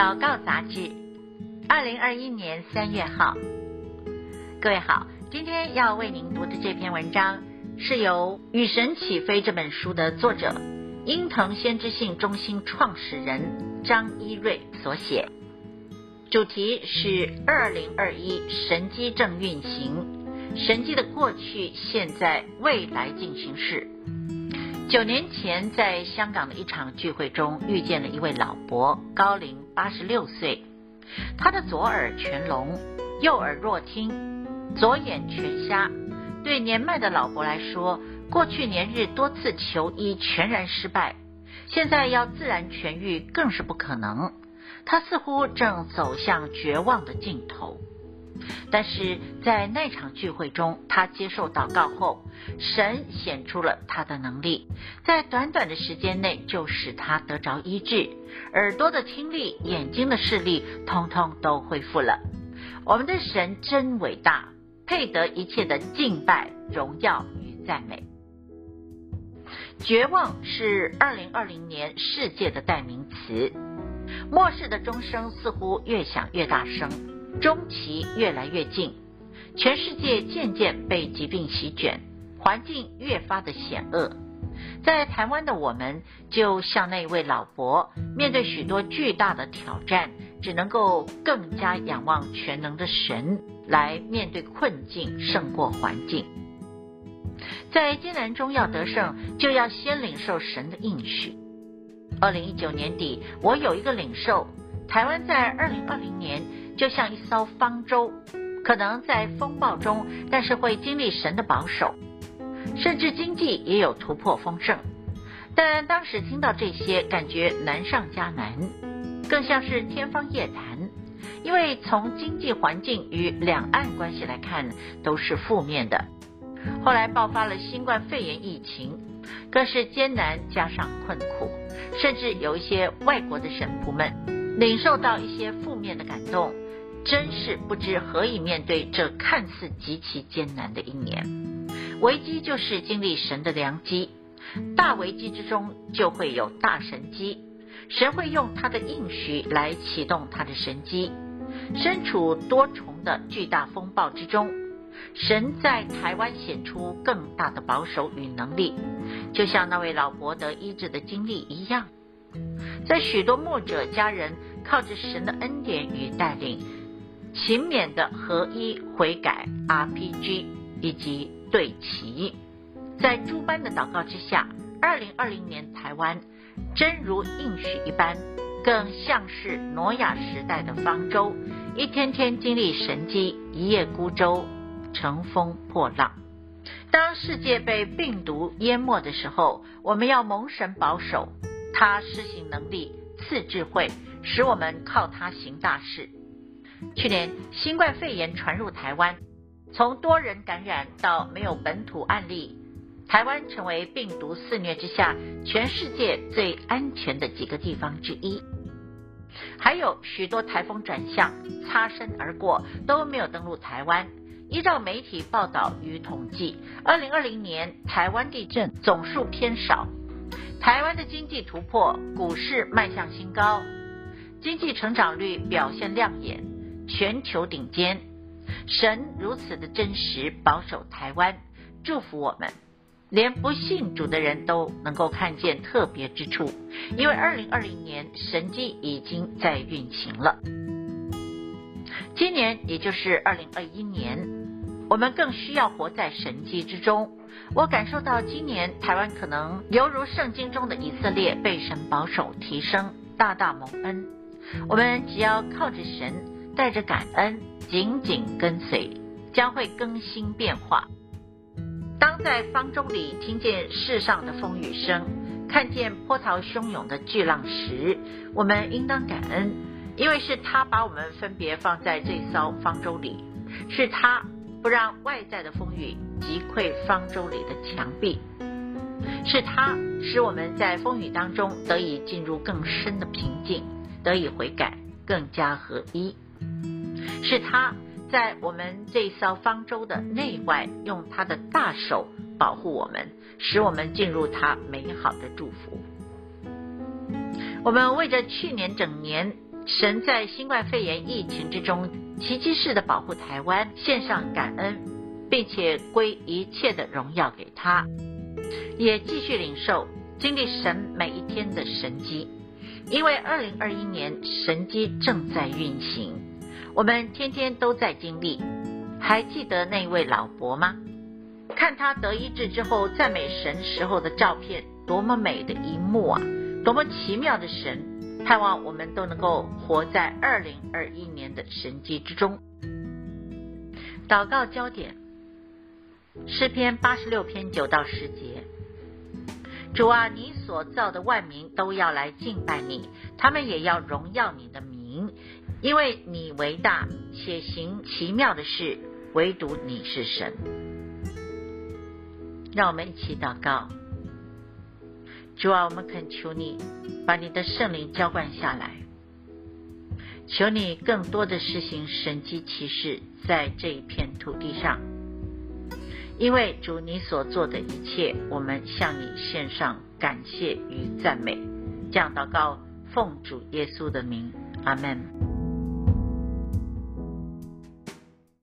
祷告杂志，二零二一年三月号。各位好，今天要为您读的这篇文章是由《与神起飞》这本书的作者，英腾先知性中心创始人张一瑞所写。主题是二零二一神机正运行，神机的过去、现在、未来进行式。九年前，在香港的一场聚会中，遇见了一位老伯，高龄八十六岁。他的左耳全聋，右耳弱听，左眼全瞎。对年迈的老伯来说，过去年日多次求医全然失败，现在要自然痊愈更是不可能。他似乎正走向绝望的尽头。但是在那场聚会中，他接受祷告后，神显出了他的能力，在短短的时间内就使他得着医治，耳朵的听力、眼睛的视力，通通都恢复了。我们的神真伟大，配得一切的敬拜、荣耀与赞美。绝望是二零二零年世界的代名词，末世的钟声似乎越响越大声。终期越来越近，全世界渐渐被疾病席卷，环境越发的险恶。在台湾的我们，就像那位老伯，面对许多巨大的挑战，只能够更加仰望全能的神，来面对困境，胜过环境。在艰难中要得胜，就要先领受神的应许。二零一九年底，我有一个领受，台湾在二零二零年。就像一艘方舟，可能在风暴中，但是会经历神的保守，甚至经济也有突破丰盛。但当时听到这些，感觉难上加难，更像是天方夜谭，因为从经济环境与两岸关系来看，都是负面的。后来爆发了新冠肺炎疫情，更是艰难加上困苦，甚至有一些外国的神仆们领受到一些负面的感动。真是不知何以面对这看似极其艰难的一年。危机就是经历神的良机，大危机之中就会有大神机，神会用他的应许来启动他的神机。身处多重的巨大风暴之中，神在台湾显出更大的保守与能力，就像那位老伯得医治的经历一样。在许多牧者家人靠着神的恩典与带领。勤勉的合一悔改 RPG 以及对齐，在诸般的祷告之下，二零二零年台湾真如应许一般，更像是挪亚时代的方舟，一天天经历神迹，一叶孤舟乘风破浪。当世界被病毒淹没的时候，我们要蒙神保守，他施行能力，赐智慧，使我们靠他行大事。去年新冠肺炎传入台湾，从多人感染到没有本土案例，台湾成为病毒肆虐之下全世界最安全的几个地方之一。还有许多台风转向，擦身而过都没有登陆台湾。依照媒体报道与统计，二零二零年台湾地震总数偏少，台湾的经济突破，股市迈向新高，经济成长率表现亮眼。全球顶尖，神如此的真实保守台湾，祝福我们，连不信主的人都能够看见特别之处，因为二零二零年神迹已经在运行了。今年也就是二零二一年，我们更需要活在神迹之中。我感受到今年台湾可能犹如圣经中的以色列，被神保守提升，大大蒙恩。我们只要靠着神。带着感恩，紧紧跟随，将会更新变化。当在方舟里听见世上的风雨声，看见波涛汹涌的巨浪时，我们应当感恩，因为是他把我们分别放在这艘方舟里，是他不让外在的风雨击溃方舟里的墙壁，是他使我们在风雨当中得以进入更深的平静，得以悔改，更加合一。是他在我们这艘方舟的内外，用他的大手保护我们，使我们进入他美好的祝福。我们为着去年整年神在新冠肺炎疫情之中奇迹式的保护台湾，献上感恩，并且归一切的荣耀给他，也继续领受经历神每一天的神机，因为二零二一年神机正在运行，我们天天都在经历。还记得那位老伯吗？看他得医治之后赞美神时候的照片，多么美的一幕啊！多么奇妙的神！盼望我们都能够活在二零二一年的神迹之中。祷告焦点：诗篇八十六篇九到十节。主啊，你所造的万民都要来敬拜你，他们也要荣耀你的名，因为你为大且行奇妙的事，唯独你是神。让我们一起祷告。主啊，我们恳求你把你的圣灵浇灌下来，求你更多的施行神迹奇事在这一片土地上，因为主你所做的一切，我们向你献上感谢与赞美。这样祷告，奉主耶稣的名，阿门。